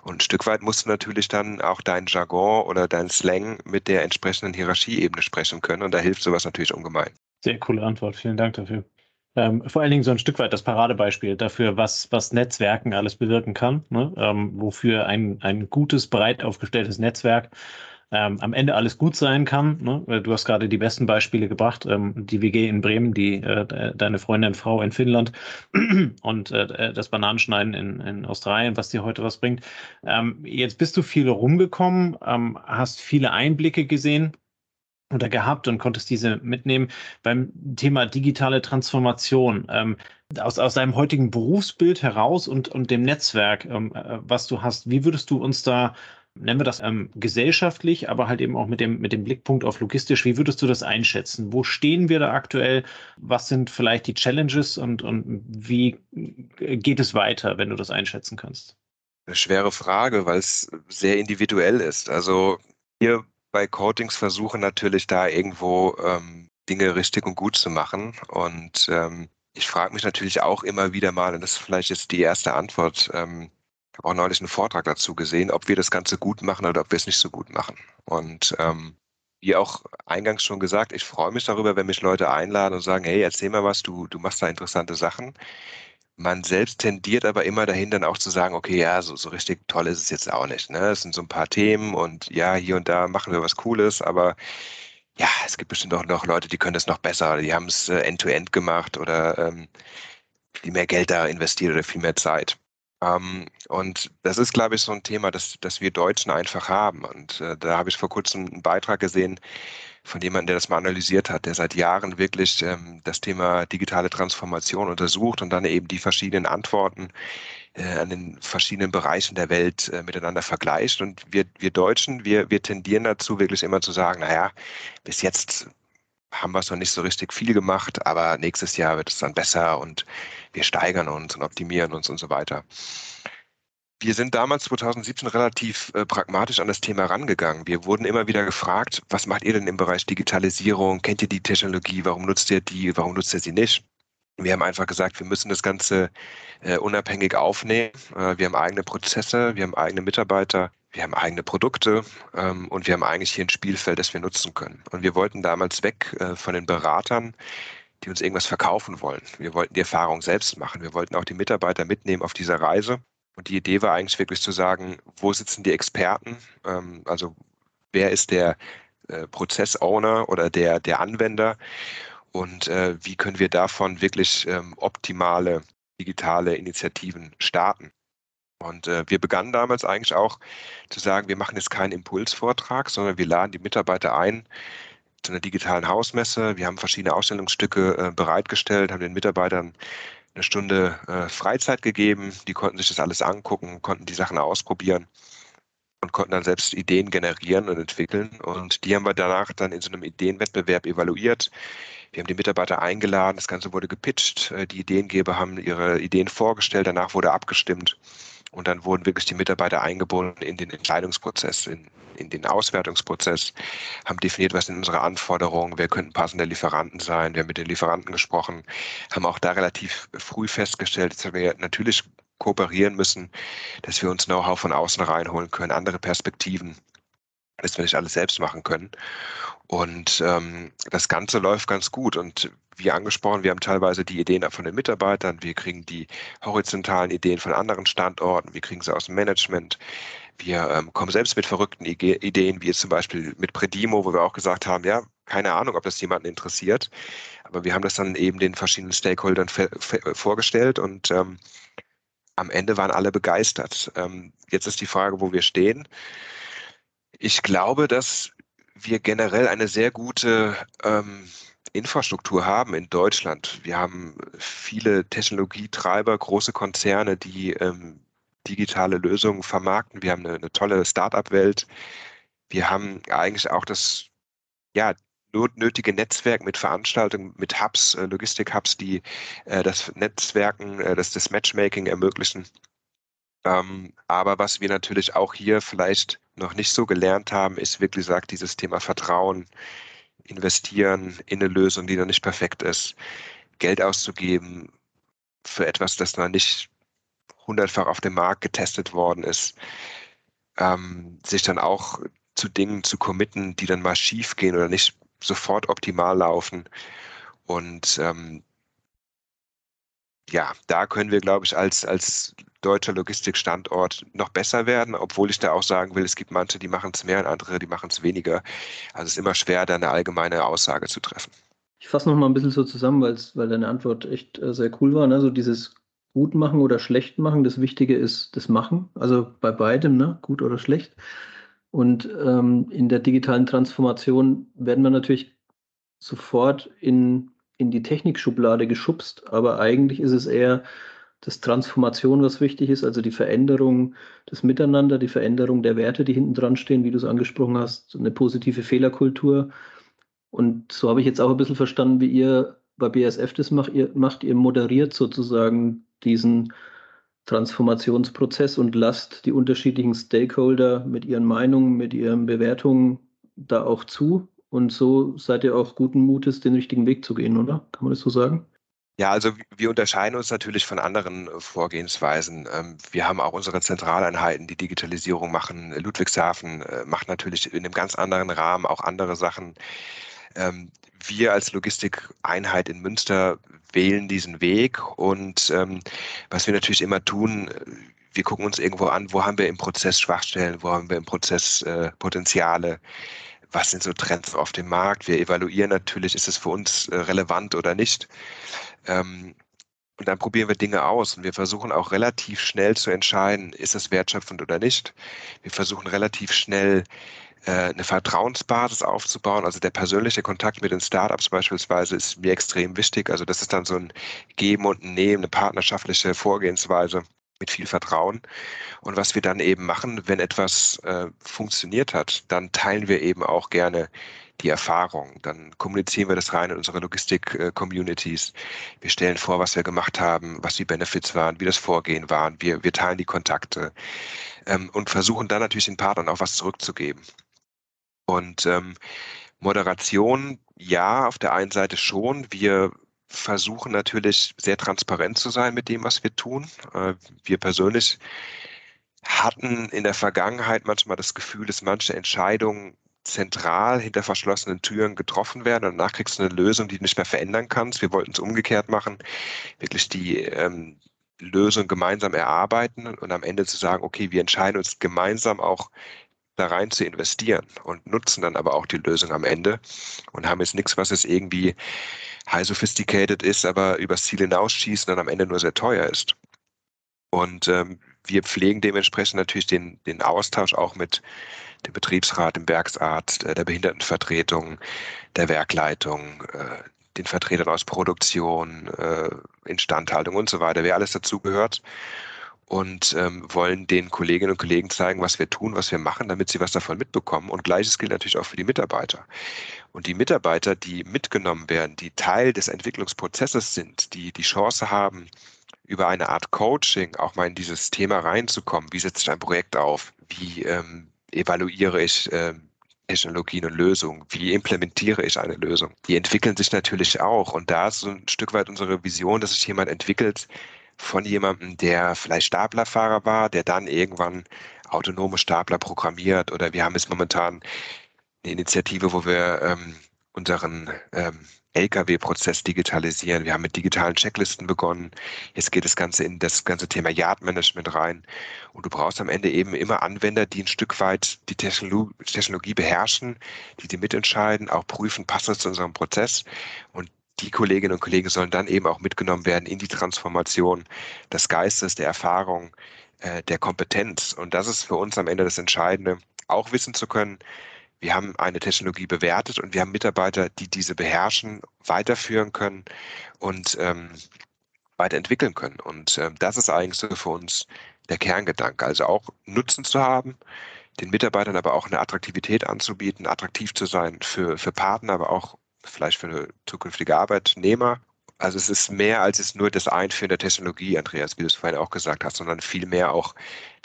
Und ein Stück weit musst du natürlich dann auch dein Jargon oder dein Slang mit der entsprechenden Hierarchieebene sprechen können. Und da hilft sowas natürlich ungemein. Sehr coole Antwort. Vielen Dank dafür. Ähm, vor allen Dingen so ein Stück weit das Paradebeispiel dafür, was, was Netzwerken alles bewirken kann, ne? ähm, wofür ein, ein gutes, breit aufgestelltes Netzwerk ähm, am Ende alles gut sein kann. Ne? Du hast gerade die besten Beispiele gebracht, ähm, die WG in Bremen, die äh, deine Freundin, Frau in Finnland und äh, das Bananenschneiden in, in Australien, was dir heute was bringt. Ähm, jetzt bist du viel rumgekommen, ähm, hast viele Einblicke gesehen oder gehabt und konntest diese mitnehmen beim Thema digitale Transformation. Ähm, aus, aus deinem heutigen Berufsbild heraus und, und dem Netzwerk, ähm, äh, was du hast, wie würdest du uns da, nennen wir das ähm, gesellschaftlich, aber halt eben auch mit dem, mit dem Blickpunkt auf logistisch, wie würdest du das einschätzen? Wo stehen wir da aktuell? Was sind vielleicht die Challenges und, und wie geht es weiter, wenn du das einschätzen kannst? Eine schwere Frage, weil es sehr individuell ist. Also hier bei Coatings versuche natürlich da irgendwo ähm, Dinge richtig und gut zu machen. Und ähm, ich frage mich natürlich auch immer wieder mal, und das ist vielleicht jetzt die erste Antwort, ähm, ich habe auch neulich einen Vortrag dazu gesehen, ob wir das Ganze gut machen oder ob wir es nicht so gut machen. Und ähm, wie auch eingangs schon gesagt, ich freue mich darüber, wenn mich Leute einladen und sagen, hey, erzähl mal was, du, du machst da interessante Sachen. Man selbst tendiert aber immer dahin, dann auch zu sagen, okay, ja, so, so richtig toll ist es jetzt auch nicht. Ne? Es sind so ein paar Themen und ja, hier und da machen wir was Cooles, aber ja, es gibt bestimmt auch noch Leute, die können das noch besser, die haben es äh, end-to-end gemacht oder ähm, viel mehr Geld da investiert oder viel mehr Zeit. Ähm, und das ist, glaube ich, so ein Thema, das, das wir Deutschen einfach haben. Und äh, da habe ich vor kurzem einen Beitrag gesehen von jemandem, der das mal analysiert hat, der seit Jahren wirklich ähm, das Thema digitale Transformation untersucht und dann eben die verschiedenen Antworten äh, an den verschiedenen Bereichen der Welt äh, miteinander vergleicht. Und wir, wir Deutschen, wir, wir tendieren dazu, wirklich immer zu sagen, naja, bis jetzt haben wir es noch nicht so richtig viel gemacht, aber nächstes Jahr wird es dann besser und wir steigern uns und optimieren uns und so weiter. Wir sind damals 2017 relativ äh, pragmatisch an das Thema rangegangen. Wir wurden immer wieder gefragt, was macht ihr denn im Bereich Digitalisierung? Kennt ihr die Technologie? Warum nutzt ihr die? Warum nutzt ihr sie nicht? Wir haben einfach gesagt, wir müssen das Ganze äh, unabhängig aufnehmen. Äh, wir haben eigene Prozesse, wir haben eigene Mitarbeiter, wir haben eigene Produkte ähm, und wir haben eigentlich hier ein Spielfeld, das wir nutzen können. Und wir wollten damals weg äh, von den Beratern, die uns irgendwas verkaufen wollen. Wir wollten die Erfahrung selbst machen. Wir wollten auch die Mitarbeiter mitnehmen auf dieser Reise. Und die Idee war eigentlich wirklich zu sagen, wo sitzen die Experten? Ähm, also wer ist der äh, Prozessowner oder der, der Anwender? Und äh, wie können wir davon wirklich ähm, optimale digitale Initiativen starten? Und äh, wir begannen damals eigentlich auch zu sagen, wir machen jetzt keinen Impulsvortrag, sondern wir laden die Mitarbeiter ein zu einer digitalen Hausmesse. Wir haben verschiedene Ausstellungsstücke äh, bereitgestellt, haben den Mitarbeitern eine Stunde äh, Freizeit gegeben. Die konnten sich das alles angucken, konnten die Sachen ausprobieren und konnten dann selbst Ideen generieren und entwickeln. Und die haben wir danach dann in so einem Ideenwettbewerb evaluiert. Wir haben die Mitarbeiter eingeladen, das Ganze wurde gepitcht, äh, die Ideengeber haben ihre Ideen vorgestellt, danach wurde abgestimmt. Und dann wurden wirklich die Mitarbeiter eingebunden in den Entscheidungsprozess, in, in den Auswertungsprozess, haben definiert, was sind unsere Anforderungen, wer könnten passende Lieferanten sein. Wir haben mit den Lieferanten gesprochen, haben auch da relativ früh festgestellt, dass wir natürlich kooperieren müssen, dass wir uns Know-how von außen reinholen können, andere Perspektiven, dass wir nicht alles selbst machen können. Und ähm, das Ganze läuft ganz gut. Und wie angesprochen, wir haben teilweise die Ideen von den Mitarbeitern, wir kriegen die horizontalen Ideen von anderen Standorten, wir kriegen sie aus dem Management. Wir ähm, kommen selbst mit verrückten Ideen, wie jetzt zum Beispiel mit Predimo, wo wir auch gesagt haben, ja, keine Ahnung, ob das jemanden interessiert. Aber wir haben das dann eben den verschiedenen Stakeholdern vorgestellt und ähm, am Ende waren alle begeistert. Ähm, jetzt ist die Frage, wo wir stehen. Ich glaube, dass wir generell eine sehr gute ähm, Infrastruktur haben in Deutschland. Wir haben viele Technologietreiber, große Konzerne, die ähm, digitale Lösungen vermarkten. Wir haben eine, eine tolle Start-up-Welt. Wir haben eigentlich auch das ja, nötige Netzwerk mit Veranstaltungen, mit Hubs, äh, Logistik-Hubs, die äh, das Netzwerken, äh, das, das Matchmaking ermöglichen. Ähm, aber was wir natürlich auch hier vielleicht noch nicht so gelernt haben, ist wirklich gesagt, dieses Thema Vertrauen, investieren in eine Lösung, die noch nicht perfekt ist, Geld auszugeben für etwas, das noch nicht hundertfach auf dem Markt getestet worden ist, ähm, sich dann auch zu Dingen zu committen, die dann mal schief gehen oder nicht sofort optimal laufen. Und ähm, ja, da können wir, glaube ich, als, als deutscher Logistikstandort noch besser werden, obwohl ich da auch sagen will, es gibt manche, die machen es mehr und andere, die machen es weniger. Also es ist immer schwer, da eine allgemeine Aussage zu treffen. Ich fasse noch mal ein bisschen so zusammen, weil deine Antwort echt äh, sehr cool war. Ne? So dieses gut machen oder schlecht machen, das Wichtige ist das Machen, also bei beidem, ne? gut oder schlecht. Und ähm, in der digitalen Transformation werden wir natürlich sofort in, in die Technikschublade geschubst, aber eigentlich ist es eher das Transformation, was wichtig ist, also die Veränderung des Miteinander, die Veränderung der Werte, die hinten dran stehen, wie du es angesprochen hast, eine positive Fehlerkultur. Und so habe ich jetzt auch ein bisschen verstanden, wie ihr bei BSF das macht. Ihr, macht, ihr moderiert sozusagen diesen Transformationsprozess und lasst die unterschiedlichen Stakeholder mit ihren Meinungen, mit ihren Bewertungen da auch zu. Und so seid ihr auch guten Mutes, den richtigen Weg zu gehen, oder? Kann man das so sagen? Ja, also wir unterscheiden uns natürlich von anderen äh, Vorgehensweisen. Ähm, wir haben auch unsere Zentraleinheiten, die Digitalisierung machen. Ludwigshafen äh, macht natürlich in einem ganz anderen Rahmen auch andere Sachen. Ähm, wir als Logistikeinheit in Münster wählen diesen Weg und ähm, was wir natürlich immer tun, äh, wir gucken uns irgendwo an, wo haben wir im Prozess Schwachstellen, wo haben wir im Prozess äh, Potenziale, was sind so Trends auf dem Markt. Wir evaluieren natürlich, ist es für uns äh, relevant oder nicht. Ähm, und dann probieren wir Dinge aus und wir versuchen auch relativ schnell zu entscheiden, ist es wertschöpfend oder nicht. Wir versuchen relativ schnell eine Vertrauensbasis aufzubauen. Also der persönliche Kontakt mit den Startups beispielsweise ist mir extrem wichtig. Also das ist dann so ein Geben und Nehmen, eine partnerschaftliche Vorgehensweise mit viel Vertrauen. Und was wir dann eben machen, wenn etwas äh, funktioniert hat, dann teilen wir eben auch gerne die Erfahrung. Dann kommunizieren wir das rein in unsere Logistik-Communities. Wir stellen vor, was wir gemacht haben, was die Benefits waren, wie das Vorgehen war. Wir, wir teilen die Kontakte ähm, und versuchen dann natürlich den Partnern auch was zurückzugeben. Und ähm, Moderation, ja, auf der einen Seite schon. Wir versuchen natürlich sehr transparent zu sein mit dem, was wir tun. Äh, wir persönlich hatten in der Vergangenheit manchmal das Gefühl, dass manche Entscheidungen zentral hinter verschlossenen Türen getroffen werden und danach kriegst du eine Lösung, die du nicht mehr verändern kannst. Wir wollten es umgekehrt machen, wirklich die ähm, Lösung gemeinsam erarbeiten und am Ende zu sagen, okay, wir entscheiden uns gemeinsam auch da rein zu investieren und nutzen dann aber auch die Lösung am Ende und haben jetzt nichts, was jetzt irgendwie high sophisticated ist, aber übers Ziel hinausschießt und dann am Ende nur sehr teuer ist. Und ähm, wir pflegen dementsprechend natürlich den, den Austausch auch mit dem Betriebsrat, dem Werksarzt, äh, der Behindertenvertretung, der Werkleitung, äh, den Vertretern aus Produktion, äh, Instandhaltung und so weiter, wer alles dazugehört und ähm, wollen den Kolleginnen und Kollegen zeigen, was wir tun, was wir machen, damit sie was davon mitbekommen. Und gleiches gilt natürlich auch für die Mitarbeiter. Und die Mitarbeiter, die mitgenommen werden, die Teil des Entwicklungsprozesses sind, die die Chance haben, über eine Art Coaching auch mal in dieses Thema reinzukommen. Wie setze ich ein Projekt auf? Wie ähm, evaluiere ich äh, Technologien und Lösungen? Wie implementiere ich eine Lösung? Die entwickeln sich natürlich auch. Und da ist so ein Stück weit unsere Vision, dass sich jemand entwickelt von jemandem, der vielleicht Staplerfahrer war, der dann irgendwann autonome Stapler programmiert. Oder wir haben jetzt momentan eine Initiative, wo wir ähm, unseren ähm, Lkw-Prozess digitalisieren. Wir haben mit digitalen Checklisten begonnen. Jetzt geht das Ganze in das ganze Thema Yard-Management rein. Und du brauchst am Ende eben immer Anwender, die ein Stück weit die Technologie beherrschen, die die mitentscheiden, auch prüfen, passt das zu unserem Prozess. Und die Kolleginnen und Kollegen sollen dann eben auch mitgenommen werden in die Transformation des Geistes, der Erfahrung, äh, der Kompetenz. Und das ist für uns am Ende das Entscheidende, auch wissen zu können, wir haben eine Technologie bewertet und wir haben Mitarbeiter, die diese beherrschen, weiterführen können und ähm, weiterentwickeln können. Und äh, das ist eigentlich so für uns der Kerngedanke. Also auch Nutzen zu haben, den Mitarbeitern aber auch eine Attraktivität anzubieten, attraktiv zu sein für, für Partner, aber auch vielleicht für zukünftige Arbeitnehmer. Also es ist mehr als es nur das Einführen der Technologie, Andreas, wie du es vorhin auch gesagt hast, sondern vielmehr auch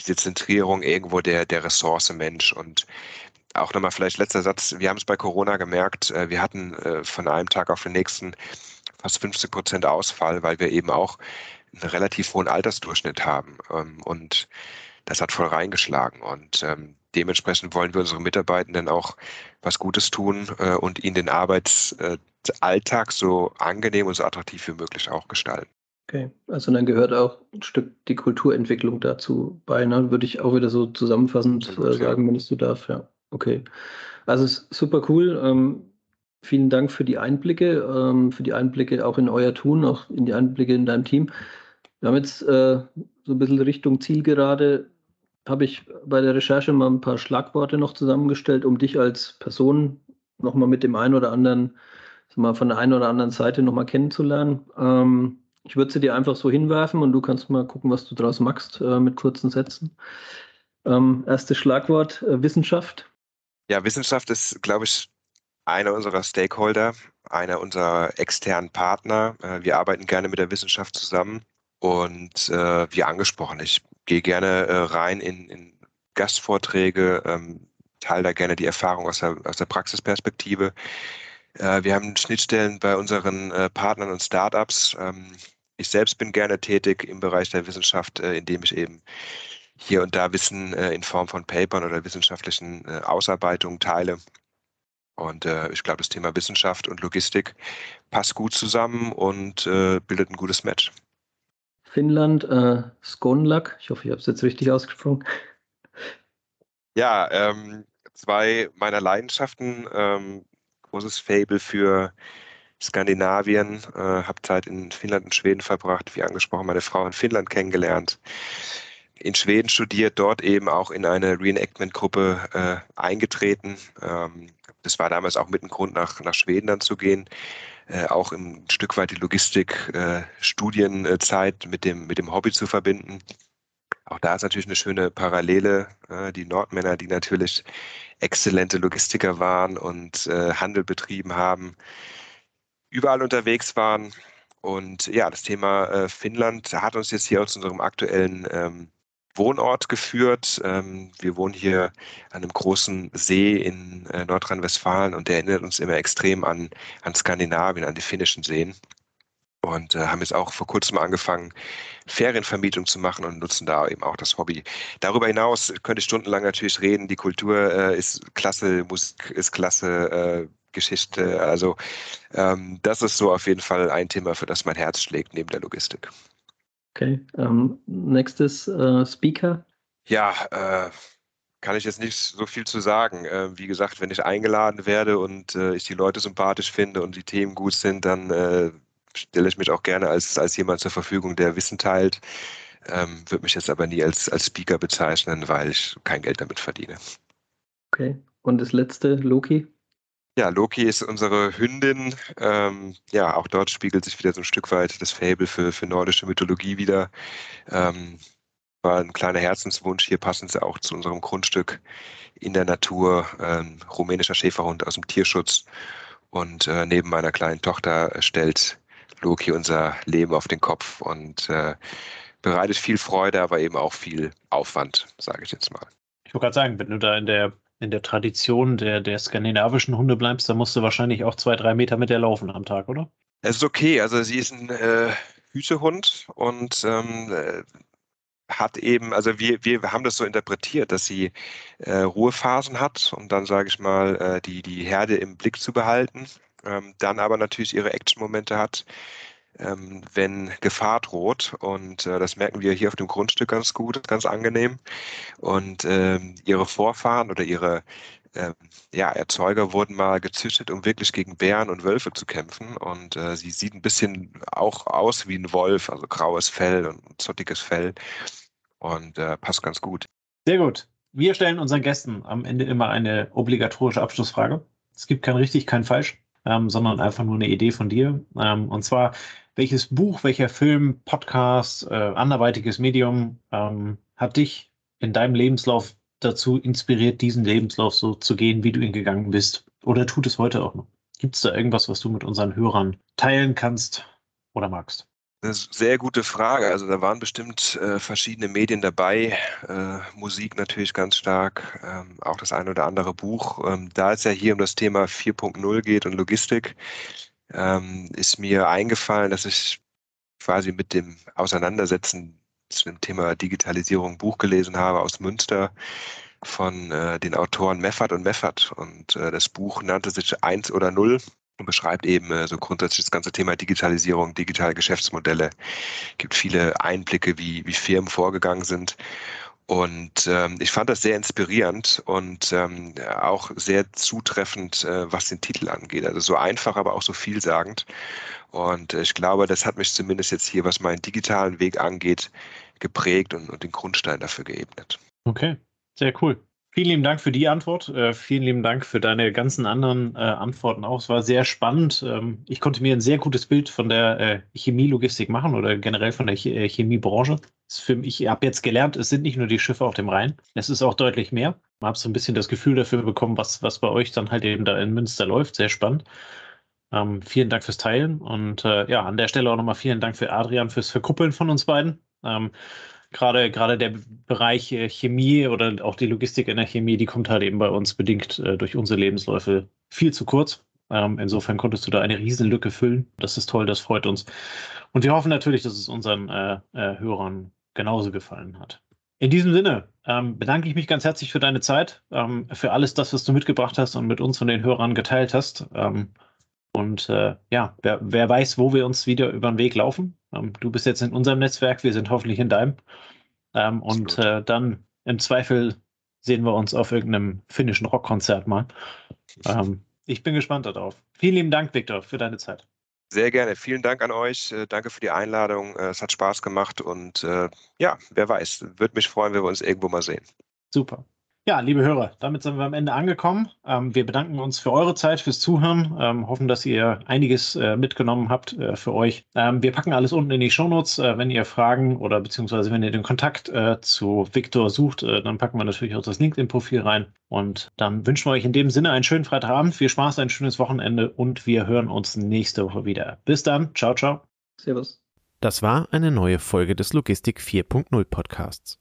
diese Zentrierung irgendwo der, der Ressource Mensch und auch nochmal vielleicht letzter Satz. Wir haben es bei Corona gemerkt. Äh, wir hatten äh, von einem Tag auf den nächsten fast 50 Prozent Ausfall, weil wir eben auch einen relativ hohen Altersdurchschnitt haben. Ähm, und das hat voll reingeschlagen. Und ähm, dementsprechend wollen wir unseren Mitarbeitenden auch was Gutes tun äh, und ihnen den Arbeitsalltag so angenehm und so attraktiv wie möglich auch gestalten. Okay, also dann gehört auch ein Stück die Kulturentwicklung dazu bei, ne? würde ich auch wieder so zusammenfassend äh, sagen, wenn ich so darf, ja. Okay. Also ist super cool. Ähm, vielen Dank für die Einblicke, ähm, für die Einblicke auch in euer Tun, auch in die Einblicke in deinem Team. Wir haben jetzt äh, so ein bisschen Richtung Zielgerade, habe ich bei der Recherche mal ein paar Schlagworte noch zusammengestellt, um dich als Person nochmal mit dem einen oder anderen, mal von der einen oder anderen Seite nochmal kennenzulernen. Ähm, ich würde sie dir einfach so hinwerfen und du kannst mal gucken, was du daraus machst äh, mit kurzen Sätzen. Ähm, erstes Schlagwort, äh, Wissenschaft. Ja, Wissenschaft ist, glaube ich, einer unserer Stakeholder, einer unserer externen Partner. Äh, wir arbeiten gerne mit der Wissenschaft zusammen und äh, wie angesprochen, ich gehe gerne äh, rein in, in Gastvorträge, ähm, teile da gerne die Erfahrung aus der, aus der Praxisperspektive. Äh, wir haben Schnittstellen bei unseren äh, Partnern und Startups. Ähm, ich selbst bin gerne tätig im Bereich der Wissenschaft, äh, indem ich eben hier und da Wissen äh, in Form von Papern oder wissenschaftlichen äh, Ausarbeitungen teile. Und äh, ich glaube, das Thema Wissenschaft und Logistik passt gut zusammen und äh, bildet ein gutes Match. Finnland, äh, Skonlak, ich hoffe, ich habe es jetzt richtig ausgesprochen. Ja, ähm, zwei meiner Leidenschaften, ähm, großes Fable für Skandinavien, äh, habe Zeit in Finnland und Schweden verbracht, wie angesprochen, meine Frau in Finnland kennengelernt in Schweden studiert, dort eben auch in eine Reenactment-Gruppe äh, eingetreten. Ähm, das war damals auch mit ein Grund, nach, nach Schweden dann zu gehen. Äh, auch ein Stück weit die Logistik, äh, Studienzeit mit dem, mit dem Hobby zu verbinden. Auch da ist natürlich eine schöne Parallele. Äh, die Nordmänner, die natürlich exzellente Logistiker waren und äh, Handel betrieben haben, überall unterwegs waren. Und ja, das Thema äh, Finnland hat uns jetzt hier aus unserem aktuellen ähm, Wohnort geführt. Ähm, wir wohnen hier an einem großen See in äh, Nordrhein-Westfalen und der erinnert uns immer extrem an, an Skandinavien, an die finnischen Seen. Und äh, haben jetzt auch vor kurzem angefangen, Ferienvermietung zu machen und nutzen da eben auch das Hobby. Darüber hinaus könnte ich stundenlang natürlich reden. Die Kultur äh, ist klasse, Musik ist klasse, äh, Geschichte. Also ähm, das ist so auf jeden Fall ein Thema, für das mein Herz schlägt neben der Logistik. Okay, ähm, nächstes äh, Speaker. Ja, äh, kann ich jetzt nicht so viel zu sagen. Äh, wie gesagt, wenn ich eingeladen werde und äh, ich die Leute sympathisch finde und die Themen gut sind, dann äh, stelle ich mich auch gerne als, als jemand zur Verfügung, der Wissen teilt. Ähm, Würde mich jetzt aber nie als, als Speaker bezeichnen, weil ich kein Geld damit verdiene. Okay, und das letzte, Loki? Ja, Loki ist unsere Hündin. Ähm, ja, auch dort spiegelt sich wieder so ein Stück weit das Fable für, für nordische Mythologie wieder. Ähm, war ein kleiner Herzenswunsch. Hier passen sie auch zu unserem Grundstück in der Natur. Ähm, rumänischer Schäferhund aus dem Tierschutz. Und äh, neben meiner kleinen Tochter stellt Loki unser Leben auf den Kopf und äh, bereitet viel Freude, aber eben auch viel Aufwand, sage ich jetzt mal. Ich wollte gerade sagen, wenn du da in der in der Tradition der, der skandinavischen Hunde bleibst, dann musst du wahrscheinlich auch zwei, drei Meter mit der laufen am Tag, oder? Es ist okay. Also sie ist ein äh, Hütehund und ähm, äh, hat eben, also wir, wir haben das so interpretiert, dass sie äh, Ruhephasen hat, um dann, sage ich mal, äh, die, die Herde im Blick zu behalten. Ähm, dann aber natürlich ihre Action-Momente hat, ähm, wenn Gefahr droht. Und äh, das merken wir hier auf dem Grundstück ganz gut, ganz angenehm. Und ähm, ihre Vorfahren oder ihre ähm, ja, Erzeuger wurden mal gezüchtet, um wirklich gegen Bären und Wölfe zu kämpfen. Und äh, sie sieht ein bisschen auch aus wie ein Wolf, also graues Fell und zottiges Fell. Und äh, passt ganz gut. Sehr gut. Wir stellen unseren Gästen am Ende immer eine obligatorische Abschlussfrage. Es gibt kein richtig, kein falsch, ähm, sondern einfach nur eine Idee von dir. Ähm, und zwar, welches Buch, welcher Film, Podcast, äh, anderweitiges Medium ähm, hat dich in deinem Lebenslauf dazu inspiriert, diesen Lebenslauf so zu gehen, wie du ihn gegangen bist? Oder tut es heute auch noch? Gibt es da irgendwas, was du mit unseren Hörern teilen kannst oder magst? Eine sehr gute Frage. Also da waren bestimmt äh, verschiedene Medien dabei, äh, Musik natürlich ganz stark, ähm, auch das ein oder andere Buch. Ähm, da es ja hier um das Thema 4.0 geht und Logistik, ähm, ist mir eingefallen, dass ich quasi mit dem Auseinandersetzen zu dem Thema Digitalisierung ein Buch gelesen habe aus Münster von äh, den Autoren Meffert und Meffert. Und äh, das Buch nannte sich Eins oder Null und beschreibt eben äh, so grundsätzlich das ganze Thema Digitalisierung, digitale Geschäftsmodelle. Gibt viele Einblicke, wie, wie Firmen vorgegangen sind. Und ähm, ich fand das sehr inspirierend und ähm, auch sehr zutreffend, äh, was den Titel angeht. Also so einfach, aber auch so vielsagend. Und äh, ich glaube, das hat mich zumindest jetzt hier, was meinen digitalen Weg angeht, geprägt und, und den Grundstein dafür geebnet. Okay, sehr cool. Vielen lieben Dank für die Antwort. Äh, vielen lieben Dank für deine ganzen anderen äh, Antworten auch. Es war sehr spannend. Ähm, ich konnte mir ein sehr gutes Bild von der äh, Chemielogistik machen oder generell von der Ch äh, Chemiebranche. ich habe jetzt gelernt, es sind nicht nur die Schiffe auf dem Rhein, es ist auch deutlich mehr. Ich habe so ein bisschen das Gefühl dafür bekommen, was, was bei euch dann halt eben da in Münster läuft. Sehr spannend. Ähm, vielen Dank fürs Teilen und äh, ja, an der Stelle auch nochmal vielen Dank für Adrian fürs Verkuppeln von uns beiden. Ähm, gerade, gerade der Bereich äh, Chemie oder auch die Logistik in der Chemie, die kommt halt eben bei uns bedingt äh, durch unsere Lebensläufe viel zu kurz. Ähm, insofern konntest du da eine riesen Lücke füllen. Das ist toll, das freut uns. Und wir hoffen natürlich, dass es unseren äh, äh, Hörern genauso gefallen hat. In diesem Sinne ähm, bedanke ich mich ganz herzlich für deine Zeit, ähm, für alles das, was du mitgebracht hast und mit uns und den Hörern geteilt hast. Ähm, und äh, ja, wer, wer, weiß, wo wir uns wieder über den Weg laufen. Ähm, du bist jetzt in unserem Netzwerk, wir sind hoffentlich in deinem. Ähm, und äh, dann im Zweifel sehen wir uns auf irgendeinem finnischen Rockkonzert mal. Ähm, ich bin gespannt darauf. Vielen lieben Dank, Viktor, für deine Zeit. Sehr gerne. Vielen Dank an euch. Äh, danke für die Einladung. Äh, es hat Spaß gemacht und äh, ja, wer weiß, würde mich freuen, wenn wir uns irgendwo mal sehen. Super. Ja, liebe Hörer, damit sind wir am Ende angekommen. Ähm, wir bedanken uns für eure Zeit, fürs Zuhören, ähm, hoffen, dass ihr einiges äh, mitgenommen habt äh, für euch. Ähm, wir packen alles unten in die Shownotes. Äh, wenn ihr Fragen oder beziehungsweise wenn ihr den Kontakt äh, zu Victor sucht, äh, dann packen wir natürlich auch das LinkedIn-Profil rein. Und dann wünschen wir euch in dem Sinne einen schönen Freitagabend, viel Spaß, ein schönes Wochenende und wir hören uns nächste Woche wieder. Bis dann, ciao, ciao. Servus. Das war eine neue Folge des Logistik 4.0 Podcasts.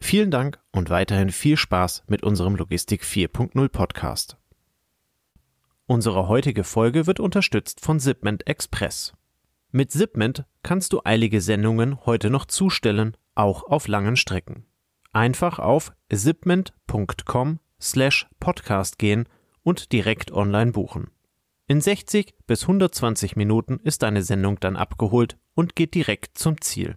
Vielen Dank und weiterhin viel Spaß mit unserem Logistik 4.0 Podcast. Unsere heutige Folge wird unterstützt von Zipment Express. Mit Zipment kannst du eilige Sendungen heute noch zustellen, auch auf langen Strecken. Einfach auf zipment.com slash podcast gehen und direkt online buchen. In 60 bis 120 Minuten ist deine Sendung dann abgeholt und geht direkt zum Ziel.